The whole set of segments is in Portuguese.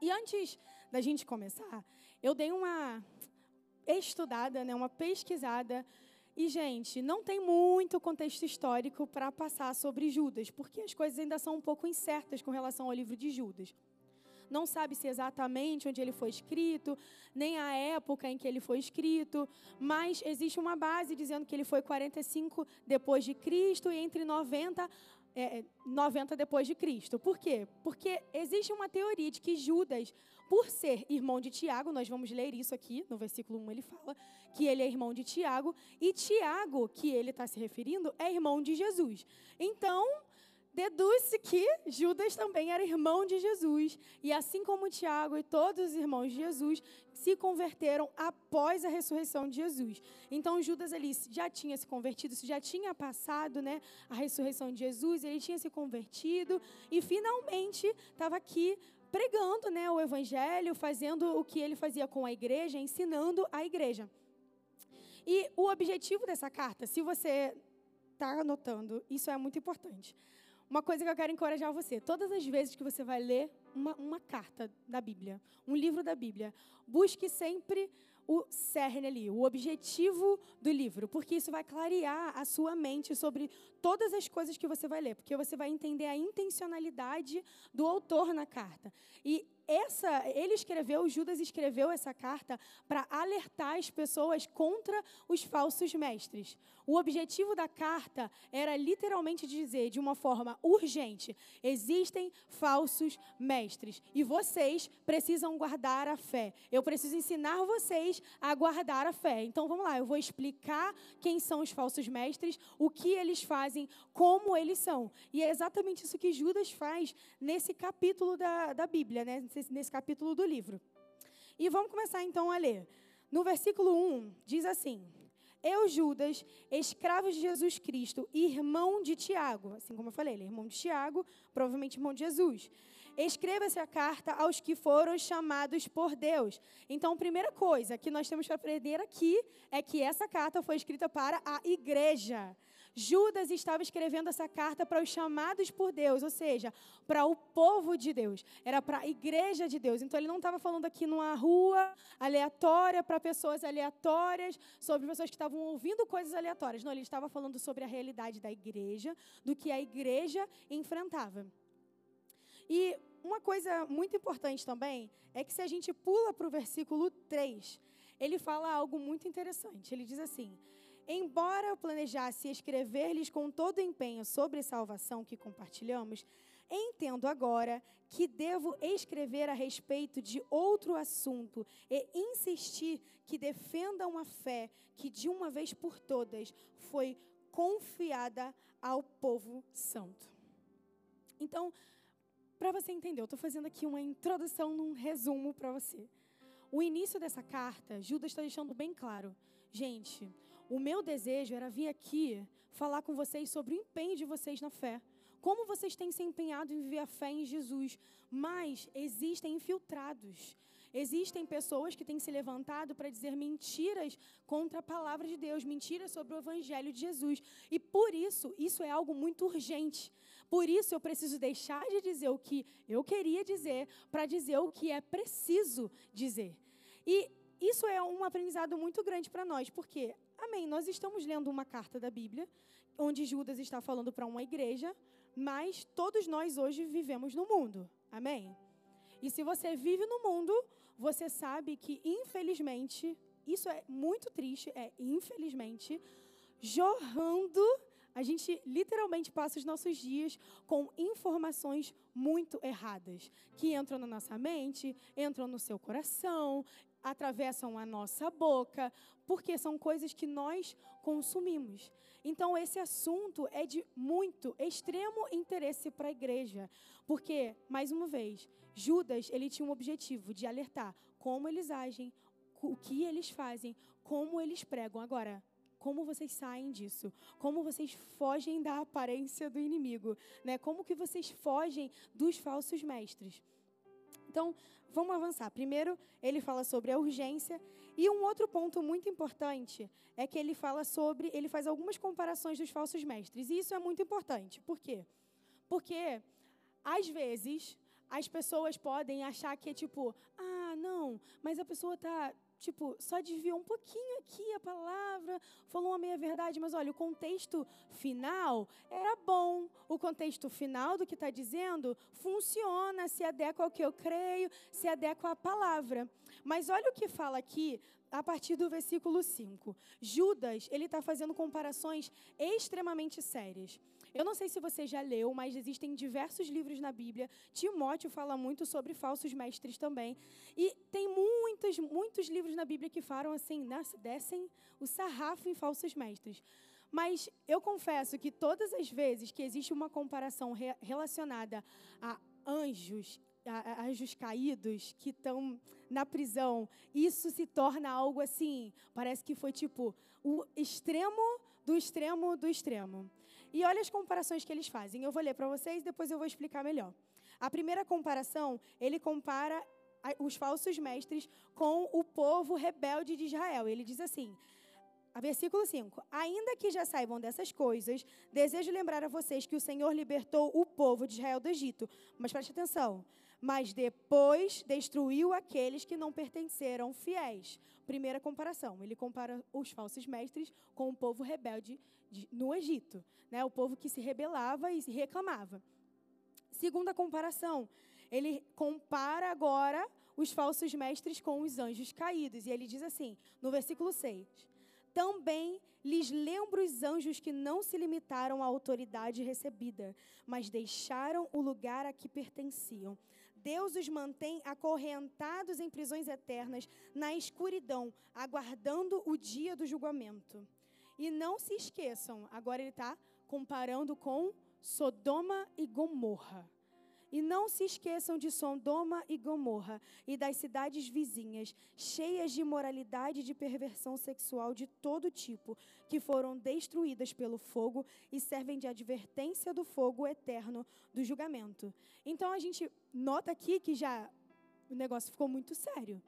E antes da gente começar, eu dei uma estudada, né, uma pesquisada. E, gente, não tem muito contexto histórico para passar sobre Judas, porque as coisas ainda são um pouco incertas com relação ao livro de Judas. Não sabe se exatamente onde ele foi escrito, nem a época em que ele foi escrito, mas existe uma base dizendo que ele foi 45 depois de Cristo e entre 90 é, 90 depois de Cristo. Por quê? Porque existe uma teoria de que Judas, por ser irmão de Tiago, nós vamos ler isso aqui, no versículo 1 ele fala que ele é irmão de Tiago, e Tiago, que ele está se referindo, é irmão de Jesus. Então, deduz-se que Judas também era irmão de Jesus. E assim como Tiago e todos os irmãos de Jesus se converteram após a ressurreição de Jesus. Então Judas ali já tinha se convertido, já tinha passado, né, a ressurreição de Jesus, ele tinha se convertido e finalmente estava aqui pregando, né, o evangelho, fazendo o que ele fazia com a igreja, ensinando a igreja. E o objetivo dessa carta, se você está anotando, isso é muito importante. Uma coisa que eu quero encorajar você: todas as vezes que você vai ler uma, uma carta da Bíblia, um livro da Bíblia, busque sempre o cerne ali, o objetivo do livro, porque isso vai clarear a sua mente sobre todas as coisas que você vai ler, porque você vai entender a intencionalidade do autor na carta. E essa, ele escreveu, Judas escreveu essa carta para alertar as pessoas contra os falsos mestres. O objetivo da carta era literalmente dizer, de uma forma urgente: existem falsos mestres e vocês precisam guardar a fé. Eu preciso ensinar vocês a guardar a fé. Então vamos lá, eu vou explicar quem são os falsos mestres, o que eles fazem, como eles são. E é exatamente isso que Judas faz nesse capítulo da, da Bíblia, né? nesse, nesse capítulo do livro. E vamos começar então a ler. No versículo 1, diz assim: Eu, Judas, escravo de Jesus Cristo, irmão de Tiago, assim como eu falei, ele é irmão de Tiago, provavelmente irmão de Jesus. Escreva essa carta aos que foram chamados por Deus. Então, primeira coisa que nós temos que aprender aqui é que essa carta foi escrita para a igreja. Judas estava escrevendo essa carta para os chamados por Deus, ou seja, para o povo de Deus, era para a igreja de Deus. Então ele não estava falando aqui numa rua aleatória para pessoas aleatórias, sobre pessoas que estavam ouvindo coisas aleatórias. Não, ele estava falando sobre a realidade da igreja, do que a igreja enfrentava. E uma coisa muito importante também é que se a gente pula para o versículo 3, ele fala algo muito interessante. Ele diz assim: Embora eu planejasse escrever-lhes com todo empenho sobre a salvação que compartilhamos, entendo agora que devo escrever a respeito de outro assunto e insistir que defendam a fé que de uma vez por todas foi confiada ao povo santo. Então, para você entender, eu estou fazendo aqui uma introdução num resumo para você. O início dessa carta, Judas está deixando bem claro. Gente, o meu desejo era vir aqui falar com vocês sobre o empenho de vocês na fé. Como vocês têm se empenhado em viver a fé em Jesus. Mas existem infiltrados. Existem pessoas que têm se levantado para dizer mentiras contra a palavra de Deus, mentiras sobre o evangelho de Jesus. E por isso, isso é algo muito urgente. Por isso eu preciso deixar de dizer o que eu queria dizer para dizer o que é preciso dizer. E isso é um aprendizado muito grande para nós, porque Amém. Nós estamos lendo uma carta da Bíblia, onde Judas está falando para uma igreja, mas todos nós hoje vivemos no mundo. Amém. E se você vive no mundo, você sabe que, infelizmente, isso é muito triste, é infelizmente, jorrando, a gente literalmente passa os nossos dias com informações muito erradas, que entram na nossa mente, entram no seu coração, atravessam a nossa boca, porque são coisas que nós consumimos. Então, esse assunto é de muito, extremo interesse para a igreja, porque, mais uma vez, Judas ele tinha um objetivo de alertar como eles agem, o que eles fazem, como eles pregam. Agora, como vocês saem disso? Como vocês fogem da aparência do inimigo? Né? Como que vocês fogem dos falsos mestres? Então, vamos avançar. Primeiro, ele fala sobre a urgência. E um outro ponto muito importante é que ele fala sobre, ele faz algumas comparações dos falsos mestres. E isso é muito importante. Por quê? Porque, às vezes, as pessoas podem achar que é tipo, ah, não, mas a pessoa está tipo, só desviou um pouquinho aqui a palavra, falou uma meia-verdade, mas olha, o contexto final era bom. O contexto final do que está dizendo funciona, se adequa ao que eu creio, se adequa à palavra. Mas olha o que fala aqui a partir do versículo 5. Judas, ele está fazendo comparações extremamente sérias. Eu não sei se você já leu, mas existem diversos livros na Bíblia. Timóteo fala muito sobre falsos mestres também. E tem muitos, muitos livros na Bíblia que falam assim, descem o sarrafo em falsos mestres. Mas eu confesso que todas as vezes que existe uma comparação re relacionada a anjos, anjos caídos que estão na prisão, isso se torna algo assim, parece que foi tipo o extremo do extremo do extremo. E olha as comparações que eles fazem. Eu vou ler para vocês, depois eu vou explicar melhor. A primeira comparação, ele compara os falsos mestres com o povo rebelde de Israel. Ele diz assim: Versículo 5: Ainda que já saibam dessas coisas, desejo lembrar a vocês que o Senhor libertou o povo de Israel do Egito. Mas preste atenção: mas depois destruiu aqueles que não pertenceram fiéis. Primeira comparação, ele compara os falsos mestres com o povo rebelde de, no Egito, né? o povo que se rebelava e se reclamava. Segunda comparação, ele compara agora os falsos mestres com os anjos caídos. E ele diz assim, no versículo 6: Também lhes lembro os anjos que não se limitaram à autoridade recebida, mas deixaram o lugar a que pertenciam. Deus os mantém acorrentados em prisões eternas, na escuridão, aguardando o dia do julgamento. E não se esqueçam, agora ele está comparando com Sodoma e Gomorra. E não se esqueçam de Sodoma e Gomorra e das cidades vizinhas, cheias de imoralidade e de perversão sexual de todo tipo, que foram destruídas pelo fogo e servem de advertência do fogo eterno do julgamento. Então a gente nota aqui que já o negócio ficou muito sério.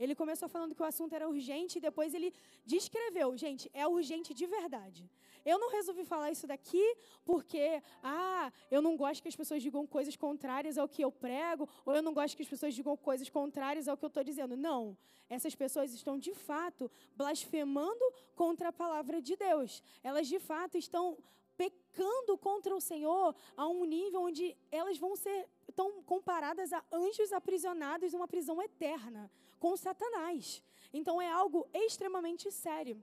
Ele começou falando que o assunto era urgente e depois ele descreveu, gente, é urgente de verdade. Eu não resolvi falar isso daqui porque, ah, eu não gosto que as pessoas digam coisas contrárias ao que eu prego, ou eu não gosto que as pessoas digam coisas contrárias ao que eu estou dizendo. Não. Essas pessoas estão, de fato, blasfemando contra a palavra de Deus. Elas, de fato, estão pecando contra o Senhor a um nível onde elas vão ser tão comparadas a anjos aprisionados numa prisão eterna com Satanás. Então é algo extremamente sério.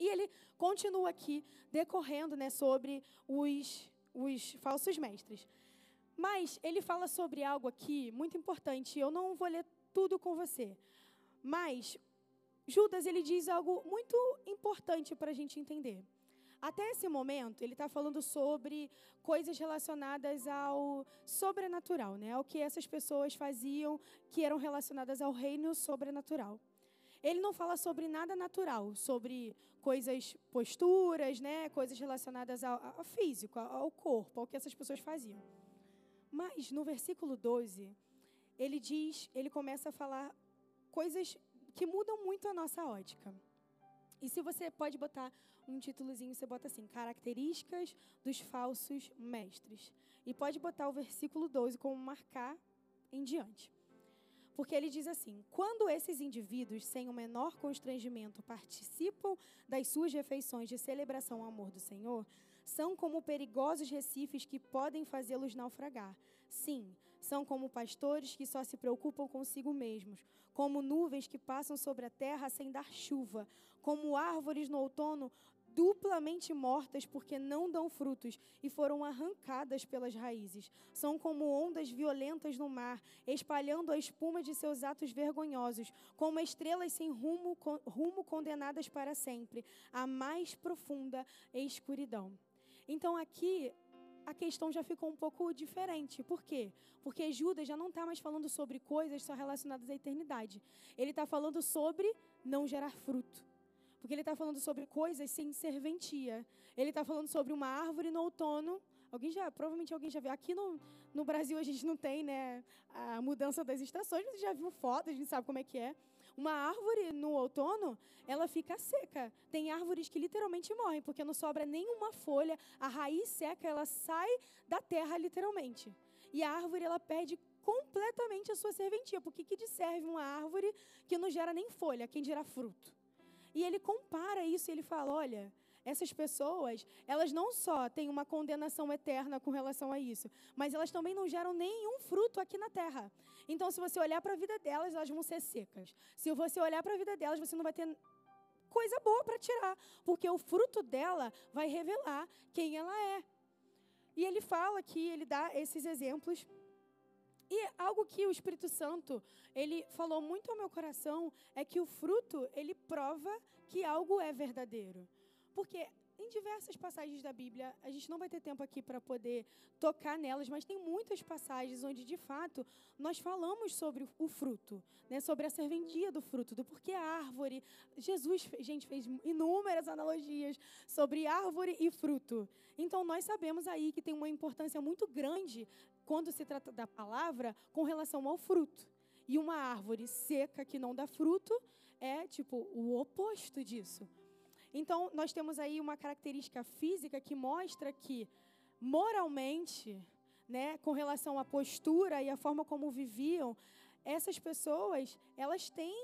E ele continua aqui decorrendo né, sobre os, os falsos mestres. Mas ele fala sobre algo aqui muito importante. Eu não vou ler tudo com você. Mas Judas ele diz algo muito importante para a gente entender. Até esse momento, ele está falando sobre coisas relacionadas ao sobrenatural, né? Ao que essas pessoas faziam que eram relacionadas ao reino sobrenatural. Ele não fala sobre nada natural, sobre coisas, posturas, né? Coisas relacionadas ao, ao físico, ao corpo, ao que essas pessoas faziam. Mas no versículo 12, ele diz, ele começa a falar coisas que mudam muito a nossa ótica. E se você pode botar um títulozinho, você bota assim: Características dos falsos mestres. E pode botar o versículo 12 como marcar em diante. Porque ele diz assim: quando esses indivíduos, sem o menor constrangimento, participam das suas refeições de celebração ao amor do Senhor, são como perigosos recifes que podem fazê-los naufragar. Sim, são como pastores que só se preocupam consigo mesmos, como nuvens que passam sobre a terra sem dar chuva, como árvores no outono duplamente mortas porque não dão frutos e foram arrancadas pelas raízes. São como ondas violentas no mar, espalhando a espuma de seus atos vergonhosos, como estrelas sem rumo, rumo condenadas para sempre, a mais profunda escuridão. Então aqui a questão já ficou um pouco diferente. Por quê? Porque Judas já não está mais falando sobre coisas só relacionadas à eternidade. Ele está falando sobre não gerar fruto. Porque ele está falando sobre coisas sem serventia. Ele está falando sobre uma árvore no outono. Alguém já, provavelmente alguém já viu. Aqui no, no Brasil a gente não tem né, a mudança das estações, mas já viu fotos, a gente sabe como é que é. Uma árvore no outono, ela fica seca. Tem árvores que literalmente morrem, porque não sobra nenhuma folha, a raiz seca, ela sai da terra literalmente. E a árvore, ela perde completamente a sua serventia. Porque que de serve uma árvore que não gera nem folha, quem dirá fruto? E ele compara isso e ele fala: olha, essas pessoas, elas não só têm uma condenação eterna com relação a isso, mas elas também não geram nenhum fruto aqui na terra. Então, se você olhar para a vida delas, elas vão ser secas. Se você olhar para a vida delas, você não vai ter coisa boa para tirar, porque o fruto dela vai revelar quem ela é. E ele fala que ele dá esses exemplos. E algo que o Espírito Santo, ele falou muito ao meu coração, é que o fruto, ele prova que algo é verdadeiro. Porque em diversas passagens da Bíblia, a gente não vai ter tempo aqui para poder tocar nelas, mas tem muitas passagens onde, de fato, nós falamos sobre o fruto, né? sobre a serventia do fruto, do porquê a árvore. Jesus, gente, fez inúmeras analogias sobre árvore e fruto. Então, nós sabemos aí que tem uma importância muito grande quando se trata da palavra com relação ao fruto. E uma árvore seca que não dá fruto é, tipo, o oposto disso. Então, nós temos aí uma característica física que mostra que, moralmente, né, com relação à postura e à forma como viviam, essas pessoas, elas têm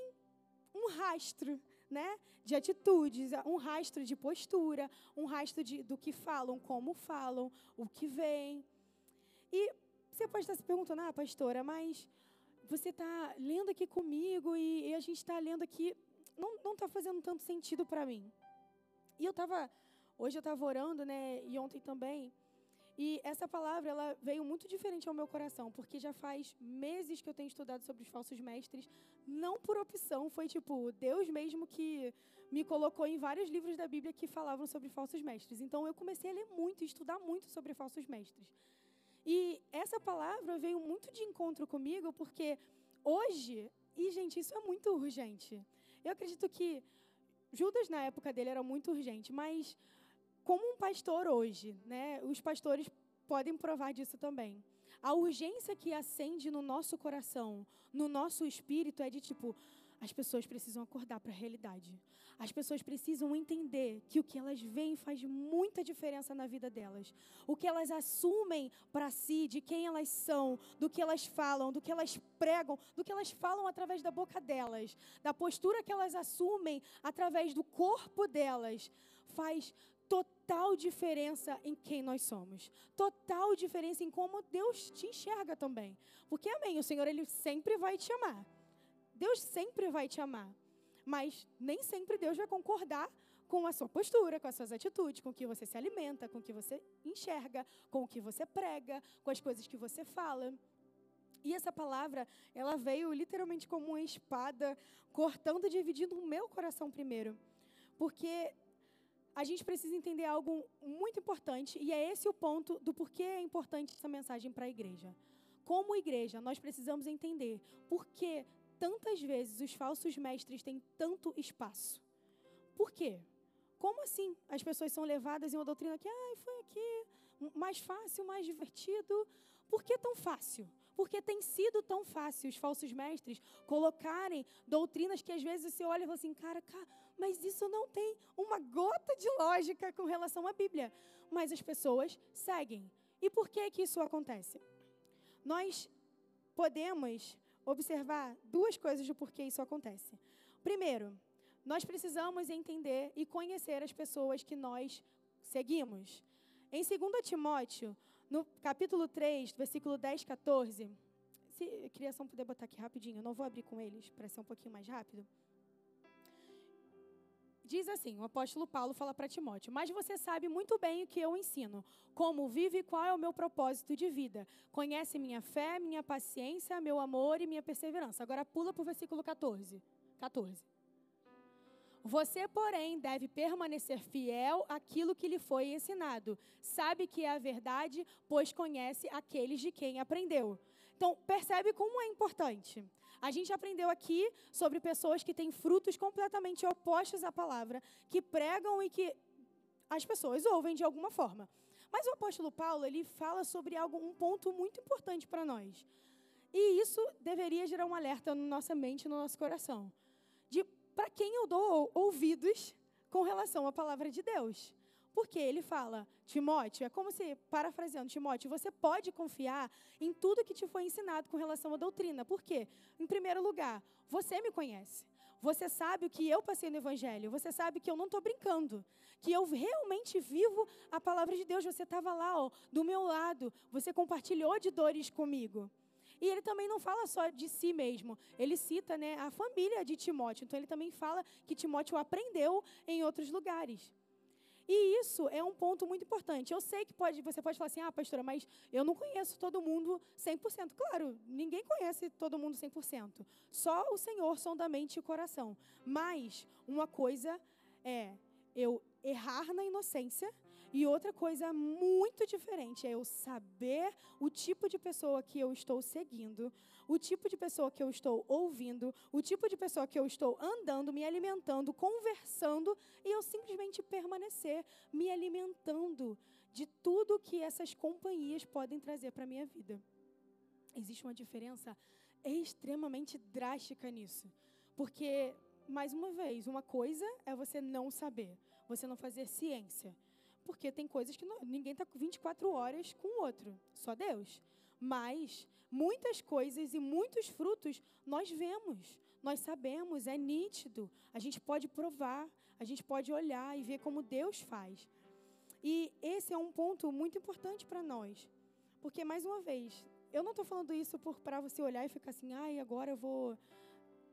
um rastro, né, de atitudes, um rastro de postura, um rastro de, do que falam, como falam, o que veem. E você pode estar se perguntando, ah, pastora, mas você está lendo aqui comigo e, e a gente está lendo aqui, não está fazendo tanto sentido para mim. E eu estava, hoje eu estava orando, né, e ontem também, e essa palavra ela veio muito diferente ao meu coração, porque já faz meses que eu tenho estudado sobre os falsos mestres, não por opção, foi tipo Deus mesmo que me colocou em vários livros da Bíblia que falavam sobre falsos mestres. Então eu comecei a ler muito estudar muito sobre falsos mestres. E essa palavra veio muito de encontro comigo, porque hoje, e gente, isso é muito urgente. Eu acredito que Judas, na época dele, era muito urgente, mas como um pastor hoje, né, os pastores podem provar disso também. A urgência que acende no nosso coração, no nosso espírito, é de tipo, as pessoas precisam acordar para a realidade. As pessoas precisam entender que o que elas veem faz muita diferença na vida delas. O que elas assumem para si, de quem elas são, do que elas falam, do que elas pregam, do que elas falam através da boca delas, da postura que elas assumem através do corpo delas, faz total diferença em quem nós somos. Total diferença em como Deus te enxerga também. Porque, amém, o Senhor, Ele sempre vai te amar. Deus sempre vai te amar. Mas nem sempre Deus vai concordar com a sua postura, com as suas atitudes, com o que você se alimenta, com o que você enxerga, com o que você prega, com as coisas que você fala. E essa palavra, ela veio literalmente como uma espada, cortando e dividindo o meu coração primeiro. Porque a gente precisa entender algo muito importante, e é esse o ponto do porquê é importante essa mensagem para a igreja. Como igreja, nós precisamos entender por que tantas vezes os falsos mestres têm tanto espaço? Por quê? Como assim as pessoas são levadas em uma doutrina que ah, foi aqui mais fácil, mais divertido? Por que tão fácil? Porque tem sido tão fácil os falsos mestres colocarem doutrinas que às vezes você olha e fala assim, cara, cara, mas isso não tem uma gota de lógica com relação à Bíblia. Mas as pessoas seguem. E por que que isso acontece? Nós podemos observar duas coisas do porquê isso acontece. Primeiro, nós precisamos entender e conhecer as pessoas que nós seguimos. Em 2 Timóteo, no capítulo 3, versículo 10, 14, se criação puder botar aqui rapidinho, eu não vou abrir com eles para ser um pouquinho mais rápido. Diz assim: o apóstolo Paulo fala para Timóteo: Mas você sabe muito bem o que eu ensino, como vive e qual é o meu propósito de vida. Conhece minha fé, minha paciência, meu amor e minha perseverança. Agora pula para o versículo 14. 14. Você, porém, deve permanecer fiel àquilo que lhe foi ensinado. Sabe que é a verdade, pois conhece aqueles de quem aprendeu. Então, percebe como é importante. A gente aprendeu aqui sobre pessoas que têm frutos completamente opostos à palavra, que pregam e que as pessoas ouvem de alguma forma. Mas o apóstolo Paulo, ele fala sobre algo, um ponto muito importante para nós. E isso deveria gerar um alerta na nossa mente, no nosso coração. De para quem eu dou ouvidos com relação à palavra de Deus. Porque ele fala, Timóteo, é como se, parafraseando, Timóteo, você pode confiar em tudo que te foi ensinado com relação à doutrina. Por quê? Em primeiro lugar, você me conhece. Você sabe o que eu passei no Evangelho. Você sabe que eu não estou brincando. Que eu realmente vivo a palavra de Deus. Você estava lá, ó, do meu lado. Você compartilhou de dores comigo. E ele também não fala só de si mesmo. Ele cita né, a família de Timóteo. Então ele também fala que Timóteo aprendeu em outros lugares. E isso é um ponto muito importante. Eu sei que pode, você pode falar assim, ah, pastora, mas eu não conheço todo mundo 100%. Claro, ninguém conhece todo mundo 100%. Só o Senhor sonda mente e coração. Mas uma coisa é eu errar na inocência e outra coisa muito diferente é eu saber o tipo de pessoa que eu estou seguindo, o tipo de pessoa que eu estou ouvindo, o tipo de pessoa que eu estou andando, me alimentando, conversando e eu simplesmente permanecer me alimentando de tudo que essas companhias podem trazer para a minha vida. Existe uma diferença extremamente drástica nisso. Porque, mais uma vez, uma coisa é você não saber, você não fazer ciência. Porque tem coisas que não, ninguém está 24 horas com o outro, só Deus. Mas muitas coisas e muitos frutos nós vemos, nós sabemos, é nítido. A gente pode provar, a gente pode olhar e ver como Deus faz. E esse é um ponto muito importante para nós. Porque, mais uma vez, eu não estou falando isso para você olhar e ficar assim, ai, agora eu vou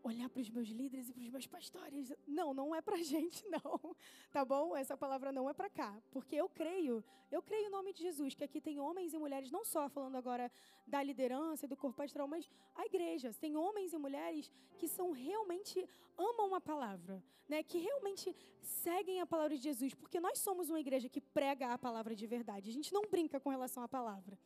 olhar para os meus líderes e para os meus pastores. Não, não é para gente, não. Tá bom? Essa palavra não é para cá. Porque eu creio, eu creio em nome de Jesus, que aqui tem homens e mulheres, não só falando agora da liderança do corpo pastoral, mas a igreja. Tem homens e mulheres que são realmente, amam a palavra, né? que realmente seguem a palavra de Jesus. Porque nós somos uma igreja que prega a palavra de verdade. A gente não brinca com relação à palavra.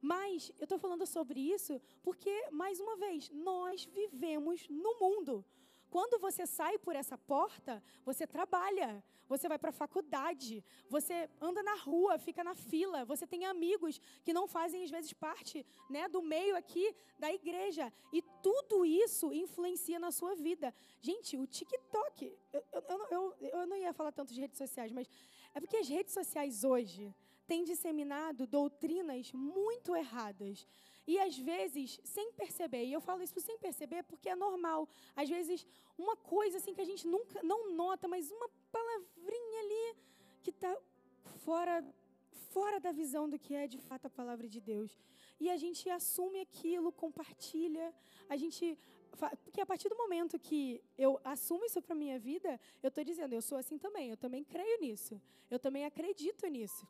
Mas eu estou falando sobre isso porque, mais uma vez, nós vivemos no mundo. Quando você sai por essa porta, você trabalha, você vai para a faculdade, você anda na rua, fica na fila, você tem amigos que não fazem às vezes parte né, do meio aqui da igreja. E tudo isso influencia na sua vida. Gente, o TikTok, eu, eu, eu, eu não ia falar tanto de redes sociais, mas é porque as redes sociais hoje tem disseminado doutrinas muito erradas. E às vezes, sem perceber, e eu falo isso sem perceber porque é normal. Às vezes, uma coisa assim que a gente nunca não nota, mas uma palavrinha ali que está fora fora da visão do que é de fato a palavra de Deus. E a gente assume aquilo, compartilha, a gente porque a partir do momento que eu assumo isso para minha vida, eu estou dizendo, eu sou assim também, eu também creio nisso, eu também acredito nisso.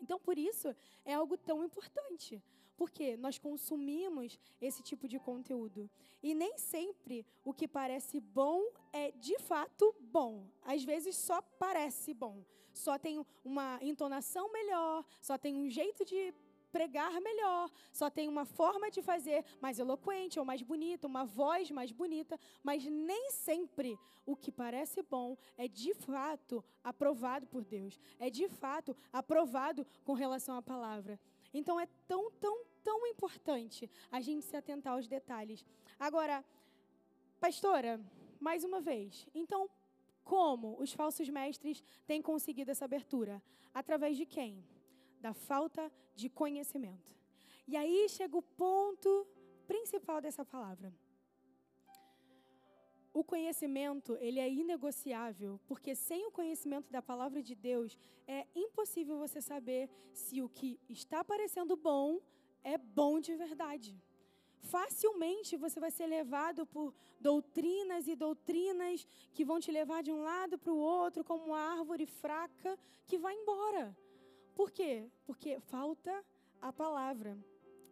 Então, por isso, é algo tão importante, porque nós consumimos esse tipo de conteúdo. E nem sempre o que parece bom é de fato bom. Às vezes só parece bom. Só tem uma entonação melhor, só tem um jeito de pregar melhor, só tem uma forma de fazer mais eloquente ou mais bonita, uma voz mais bonita, mas nem sempre o que parece bom é de fato aprovado por Deus, é de fato aprovado com relação à palavra. Então é tão, tão, tão importante a gente se atentar aos detalhes. Agora, pastora, mais uma vez, então como os falsos mestres têm conseguido essa abertura? Através de quem? Da falta de conhecimento. E aí chega o ponto principal dessa palavra. O conhecimento, ele é inegociável, porque sem o conhecimento da palavra de Deus, é impossível você saber se o que está parecendo bom é bom de verdade. Facilmente você vai ser levado por doutrinas e doutrinas que vão te levar de um lado para o outro, como uma árvore fraca que vai embora. Por quê? Porque falta a palavra.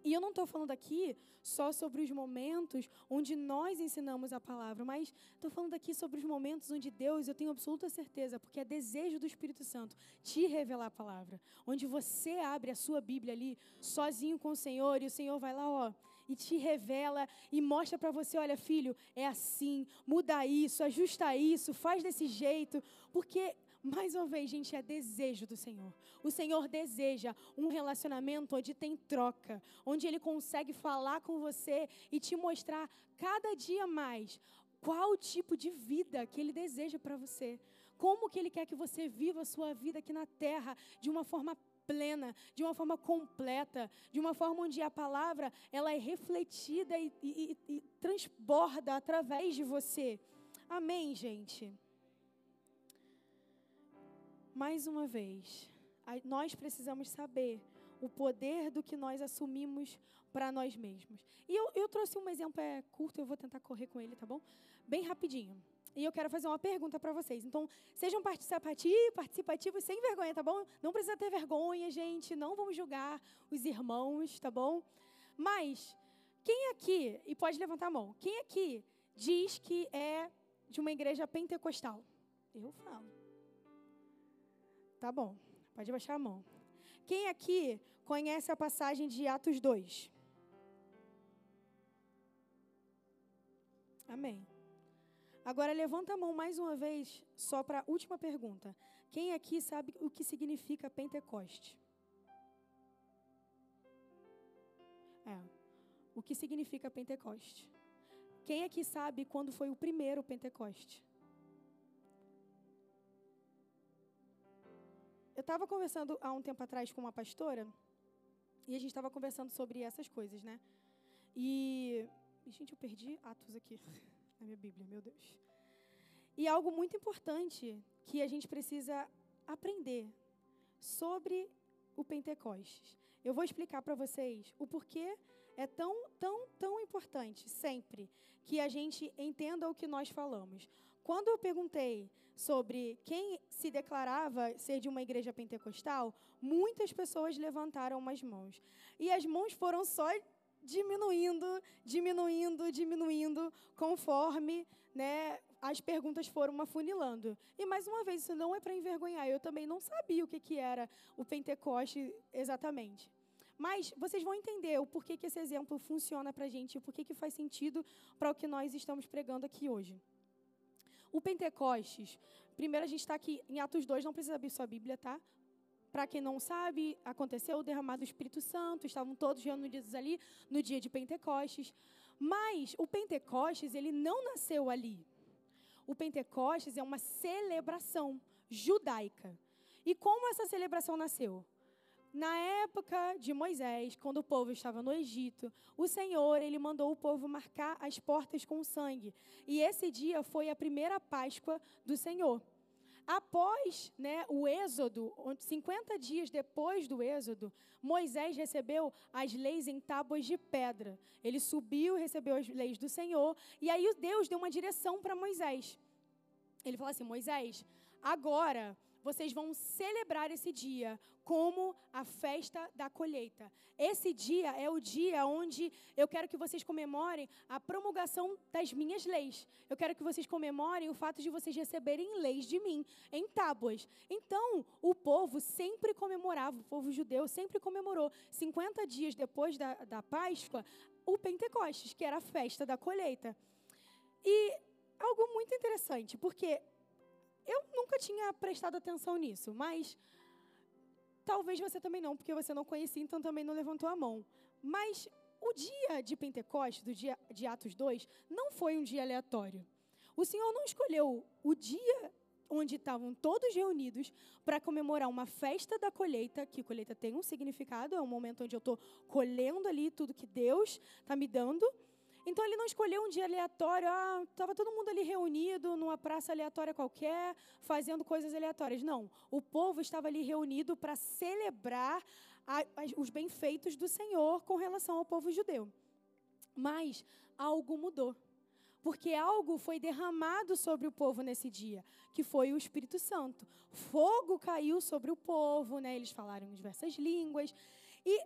E eu não estou falando aqui só sobre os momentos onde nós ensinamos a palavra, mas estou falando aqui sobre os momentos onde Deus, eu tenho absoluta certeza, porque é desejo do Espírito Santo te revelar a palavra. Onde você abre a sua Bíblia ali, sozinho com o Senhor, e o Senhor vai lá, ó, e te revela e mostra para você: olha, filho, é assim, muda isso, ajusta isso, faz desse jeito, porque mais uma vez, gente, é desejo do Senhor. O Senhor deseja um relacionamento onde tem troca, onde Ele consegue falar com você e te mostrar cada dia mais qual tipo de vida que Ele deseja para você. como que Ele quer que você viva a sua vida aqui na terra de uma forma plena, de uma forma completa, de uma forma onde a palavra ela é refletida e, e, e transborda através de você. Amém, gente? Mais uma vez, nós precisamos saber o poder do que nós assumimos para nós mesmos. E eu, eu trouxe um exemplo é curto, eu vou tentar correr com ele, tá bom? Bem rapidinho. E eu quero fazer uma pergunta para vocês. Então, sejam participativos, participativos sem vergonha, tá bom? Não precisa ter vergonha, gente. Não vamos julgar os irmãos, tá bom? Mas, quem aqui, e pode levantar a mão, quem aqui diz que é de uma igreja pentecostal? Eu falo. Tá bom, pode baixar a mão. Quem aqui conhece a passagem de Atos 2? Amém. Agora levanta a mão mais uma vez, só para a última pergunta. Quem aqui sabe o que significa Pentecoste? É. O que significa Pentecoste? Quem aqui sabe quando foi o primeiro Pentecoste? Eu estava conversando há um tempo atrás com uma pastora e a gente estava conversando sobre essas coisas, né? E. Gente, eu perdi Atos aqui na minha Bíblia, meu Deus. E algo muito importante que a gente precisa aprender sobre o Pentecostes. Eu vou explicar para vocês o porquê é tão, tão, tão importante sempre que a gente entenda o que nós falamos. Quando eu perguntei sobre quem se declarava ser de uma igreja pentecostal, muitas pessoas levantaram as mãos. E as mãos foram só diminuindo, diminuindo, diminuindo, conforme né, as perguntas foram afunilando. E mais uma vez, isso não é para envergonhar. Eu também não sabia o que, que era o Pentecoste exatamente. Mas vocês vão entender o porquê que esse exemplo funciona para a gente, o porquê que faz sentido para o que nós estamos pregando aqui hoje. O Pentecostes, primeiro a gente está aqui em Atos 2, não precisa abrir sua Bíblia, tá? Para quem não sabe, aconteceu o derramado do Espírito Santo, estavam todos reunidos ali no dia de Pentecostes. Mas o Pentecostes, ele não nasceu ali. O Pentecostes é uma celebração judaica. E como essa celebração nasceu? Na época de Moisés, quando o povo estava no Egito, o Senhor ele mandou o povo marcar as portas com sangue. E esse dia foi a primeira Páscoa do Senhor. Após né, o Êxodo, 50 dias depois do Êxodo, Moisés recebeu as leis em tábuas de pedra. Ele subiu, recebeu as leis do Senhor, e aí Deus deu uma direção para Moisés. Ele falou assim: Moisés, agora vocês vão celebrar esse dia como a festa da colheita. Esse dia é o dia onde eu quero que vocês comemorem a promulgação das minhas leis. Eu quero que vocês comemorem o fato de vocês receberem leis de mim em tábuas. Então, o povo sempre comemorava, o povo judeu sempre comemorou, 50 dias depois da, da Páscoa, o Pentecostes, que era a festa da colheita. E algo muito interessante, porque eu nunca tinha prestado atenção nisso, mas talvez você também não, porque você não conhecia, então também não levantou a mão. Mas o dia de Pentecostes, do dia de Atos 2, não foi um dia aleatório. O Senhor não escolheu o dia onde estavam todos reunidos para comemorar uma festa da colheita, que colheita tem um significado, é um momento onde eu estou colhendo ali tudo que Deus está me dando. Então ele não escolheu um dia aleatório, ah, estava todo mundo ali reunido numa praça aleatória qualquer, fazendo coisas aleatórias. Não, o povo estava ali reunido para celebrar a, a, os benfeitos do Senhor com relação ao povo judeu. Mas algo mudou. Porque algo foi derramado sobre o povo nesse dia, que foi o Espírito Santo. Fogo caiu sobre o povo, né? Eles falaram diversas línguas. E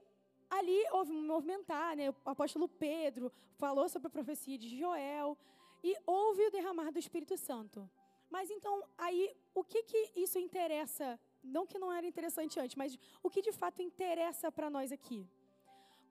ali houve um movimentar, né? O apóstolo Pedro falou sobre a profecia de Joel e houve o derramar do Espírito Santo. Mas então, aí, o que que isso interessa? Não que não era interessante antes, mas o que de fato interessa para nós aqui?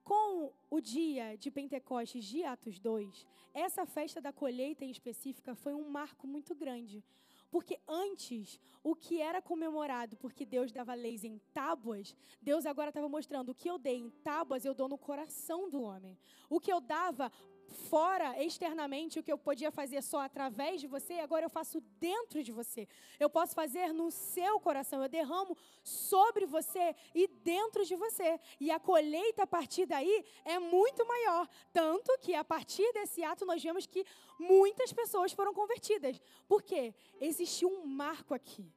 Com o dia de Pentecostes de Atos 2, essa festa da colheita em específica foi um marco muito grande. Porque antes, o que era comemorado porque Deus dava leis em tábuas, Deus agora estava mostrando o que eu dei em tábuas, eu dou no coração do homem. O que eu dava fora, externamente, o que eu podia fazer só através de você, agora eu faço dentro de você. Eu posso fazer no seu coração, eu derramo sobre você e dentro de você. E a colheita a partir daí é muito maior. Tanto que a partir desse ato nós vemos que muitas pessoas foram convertidas. Por quê? Existiu um marco aqui.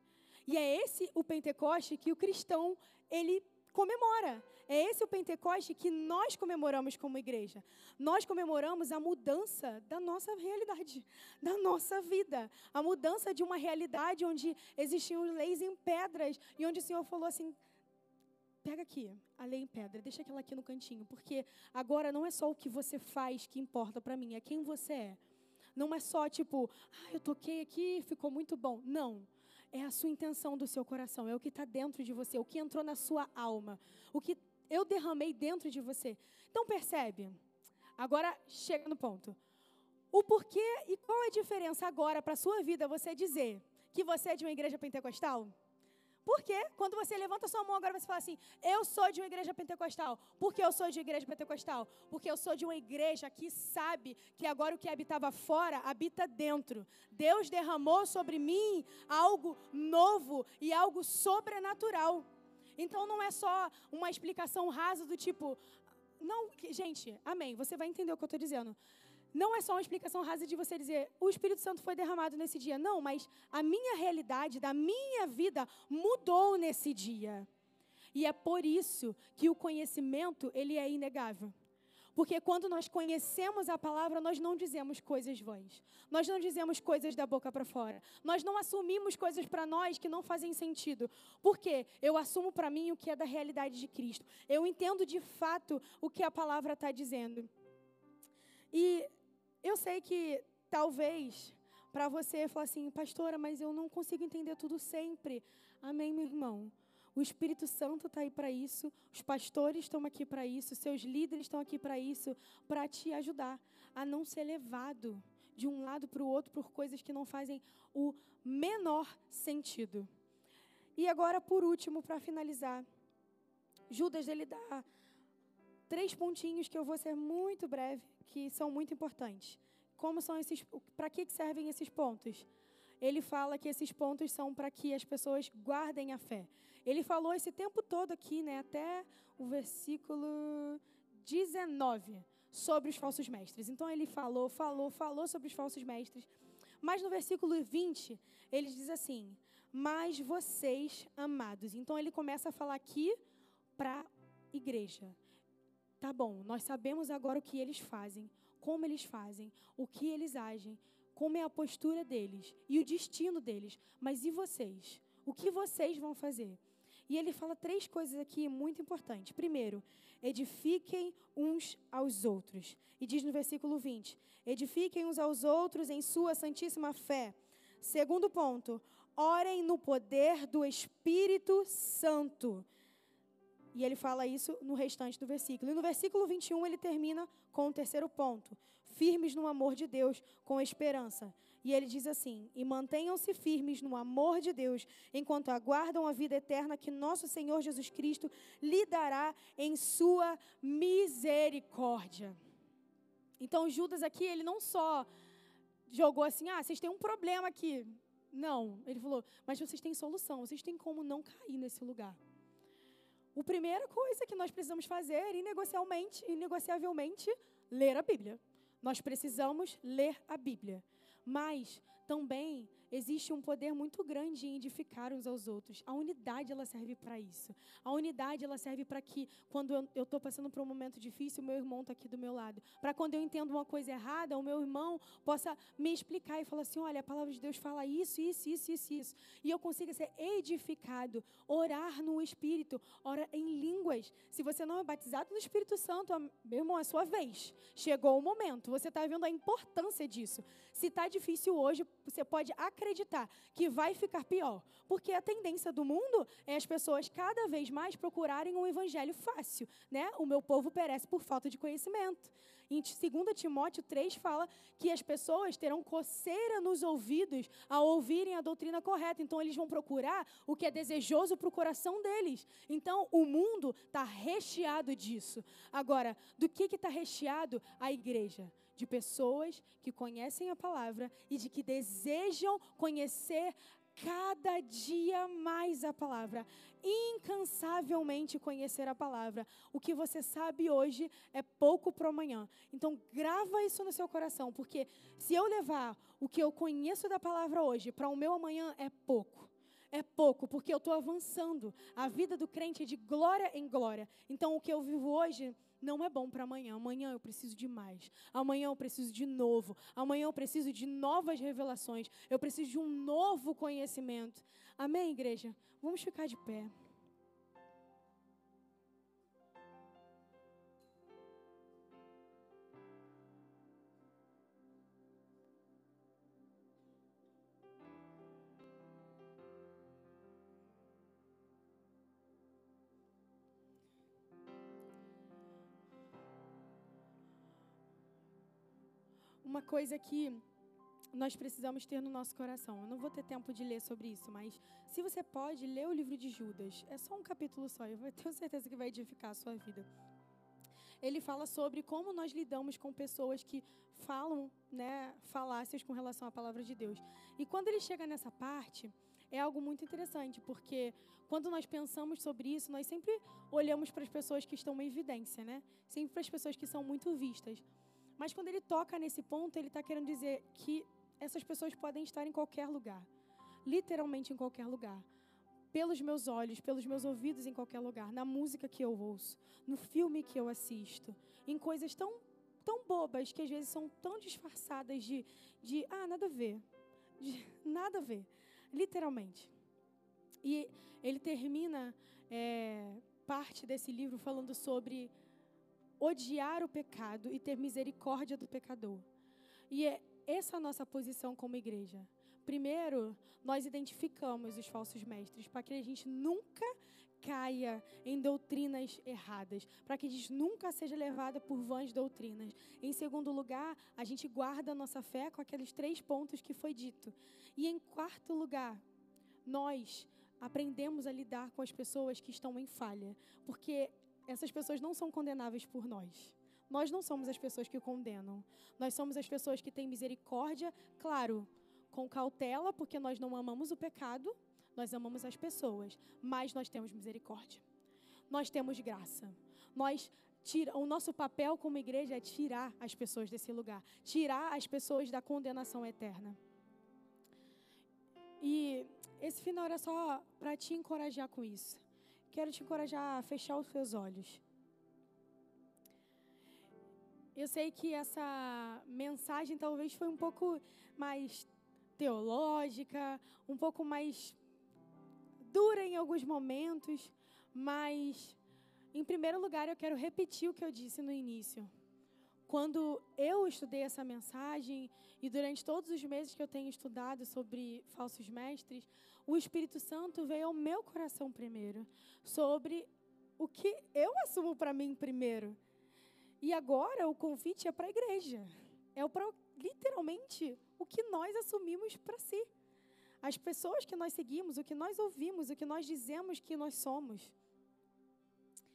E é esse o Pentecoste que o cristão ele comemora. É esse o Pentecoste que nós comemoramos como igreja. Nós comemoramos a mudança da nossa realidade, da nossa vida. A mudança de uma realidade onde existiam leis em pedras e onde o Senhor falou assim: pega aqui a lei em pedra, deixa aquela aqui no cantinho, porque agora não é só o que você faz que importa para mim, é quem você é. Não é só tipo, ah, eu toquei aqui, ficou muito bom. Não é a sua intenção do seu coração, é o que está dentro de você, o que entrou na sua alma, o que eu derramei dentro de você. Então percebe? Agora chega no ponto. O porquê e qual é a diferença agora para a sua vida você dizer que você é de uma igreja pentecostal? Porque quando você levanta sua mão agora, você fala assim: Eu sou de uma igreja pentecostal. Por que eu sou de igreja pentecostal? Porque eu sou de uma igreja que sabe que agora o que habitava fora habita dentro. Deus derramou sobre mim algo novo e algo sobrenatural. Então não é só uma explicação rasa do tipo. Não, gente, amém. Você vai entender o que eu estou dizendo não é só uma explicação rasa de você dizer o Espírito Santo foi derramado nesse dia. Não, mas a minha realidade da minha vida mudou nesse dia. E é por isso que o conhecimento ele é inegável. Porque quando nós conhecemos a palavra, nós não dizemos coisas vãs. Nós não dizemos coisas da boca para fora. Nós não assumimos coisas para nós que não fazem sentido. Por quê? Eu assumo para mim o que é da realidade de Cristo. Eu entendo de fato o que a palavra está dizendo. E eu sei que talvez para você falar assim, pastora, mas eu não consigo entender tudo sempre. Amém, meu irmão. O Espírito Santo está aí para isso, os pastores estão aqui para isso, seus líderes estão aqui para isso, para te ajudar a não ser levado de um lado para o outro por coisas que não fazem o menor sentido. E agora, por último, para finalizar, Judas ele dá três pontinhos que eu vou ser muito breve que são muito importantes. Como são esses, para que servem esses pontos? Ele fala que esses pontos são para que as pessoas guardem a fé. Ele falou esse tempo todo aqui, né, até o versículo 19, sobre os falsos mestres. Então ele falou, falou, falou sobre os falsos mestres. Mas no versículo 20, ele diz assim: Mas vocês, amados. Então ele começa a falar aqui para a igreja. Tá bom, nós sabemos agora o que eles fazem, como eles fazem, o que eles agem, como é a postura deles e o destino deles. Mas e vocês? O que vocês vão fazer? E ele fala três coisas aqui muito importantes. Primeiro, edifiquem uns aos outros. E diz no versículo 20: edifiquem uns aos outros em sua santíssima fé. Segundo ponto, orem no poder do Espírito Santo. E ele fala isso no restante do versículo. E no versículo 21 ele termina com o terceiro ponto: firmes no amor de Deus com esperança. E ele diz assim: E mantenham-se firmes no amor de Deus, enquanto aguardam a vida eterna que nosso Senhor Jesus Cristo lhe dará em sua misericórdia. Então Judas aqui, ele não só jogou assim: Ah, vocês têm um problema aqui. Não, ele falou: Mas vocês têm solução, vocês têm como não cair nesse lugar. A primeira coisa que nós precisamos fazer, inegociavelmente, inegociavelmente, ler a Bíblia. Nós precisamos ler a Bíblia. Mas também existe um poder muito grande em edificar uns aos outros. A unidade ela serve para isso. A unidade ela serve para que quando eu estou passando por um momento difícil, meu irmão está aqui do meu lado. Para quando eu entendo uma coisa errada, o meu irmão possa me explicar e falar assim: olha, a palavra de Deus fala isso, isso, isso, isso, isso. E eu consiga ser edificado, orar no Espírito, orar em línguas. Se você não é batizado no Espírito Santo, meu irmão, é sua vez. Chegou o momento. Você está vendo a importância disso. Se está difícil hoje, você pode acreditar que vai ficar pior. Porque a tendência do mundo é as pessoas cada vez mais procurarem um evangelho fácil. Né? O meu povo perece por falta de conhecimento. Em 2 Timóteo 3 fala que as pessoas terão coceira nos ouvidos ao ouvirem a doutrina correta. Então, eles vão procurar o que é desejoso para o coração deles. Então, o mundo está recheado disso. Agora, do que está recheado? A igreja de pessoas que conhecem a palavra e de que desejam conhecer cada dia mais a palavra, incansavelmente conhecer a palavra. O que você sabe hoje é pouco para amanhã. Então grava isso no seu coração, porque se eu levar o que eu conheço da palavra hoje para o meu amanhã é pouco. É pouco, porque eu estou avançando. A vida do crente é de glória em glória. Então o que eu vivo hoje não é bom para amanhã. Amanhã eu preciso de mais. Amanhã eu preciso de novo. Amanhã eu preciso de novas revelações. Eu preciso de um novo conhecimento. Amém, igreja? Vamos ficar de pé. Coisa que nós precisamos ter no nosso coração. Eu não vou ter tempo de ler sobre isso, mas se você pode, ler o livro de Judas. É só um capítulo só, eu tenho certeza que vai edificar a sua vida. Ele fala sobre como nós lidamos com pessoas que falam, né, falácias com relação à palavra de Deus. E quando ele chega nessa parte, é algo muito interessante, porque quando nós pensamos sobre isso, nós sempre olhamos para as pessoas que estão em evidência, né? Sempre para as pessoas que são muito vistas. Mas quando ele toca nesse ponto, ele está querendo dizer que essas pessoas podem estar em qualquer lugar literalmente em qualquer lugar. Pelos meus olhos, pelos meus ouvidos em qualquer lugar, na música que eu ouço, no filme que eu assisto, em coisas tão, tão bobas que às vezes são tão disfarçadas de, de ah, nada a ver. De, nada a ver. Literalmente. E ele termina é, parte desse livro falando sobre odiar o pecado e ter misericórdia do pecador. E é essa a nossa posição como igreja. Primeiro, nós identificamos os falsos mestres para que a gente nunca caia em doutrinas erradas, para que a gente nunca seja levada por vãs doutrinas. Em segundo lugar, a gente guarda a nossa fé com aqueles três pontos que foi dito. E em quarto lugar, nós aprendemos a lidar com as pessoas que estão em falha, porque essas pessoas não são condenáveis por nós. Nós não somos as pessoas que condenam. Nós somos as pessoas que têm misericórdia, claro, com cautela, porque nós não amamos o pecado, nós amamos as pessoas, mas nós temos misericórdia. Nós temos graça. Nós tira, o nosso papel como igreja é tirar as pessoas desse lugar, tirar as pessoas da condenação eterna. E esse final era só para te encorajar com isso. Quero te encorajar a fechar os seus olhos. Eu sei que essa mensagem talvez foi um pouco mais teológica, um pouco mais dura em alguns momentos, mas em primeiro lugar eu quero repetir o que eu disse no início. Quando eu estudei essa mensagem e durante todos os meses que eu tenho estudado sobre falsos mestres, o Espírito Santo veio ao meu coração primeiro, sobre o que eu assumo para mim primeiro. E agora o convite é para a igreja. É para literalmente o que nós assumimos para si. As pessoas que nós seguimos, o que nós ouvimos, o que nós dizemos que nós somos.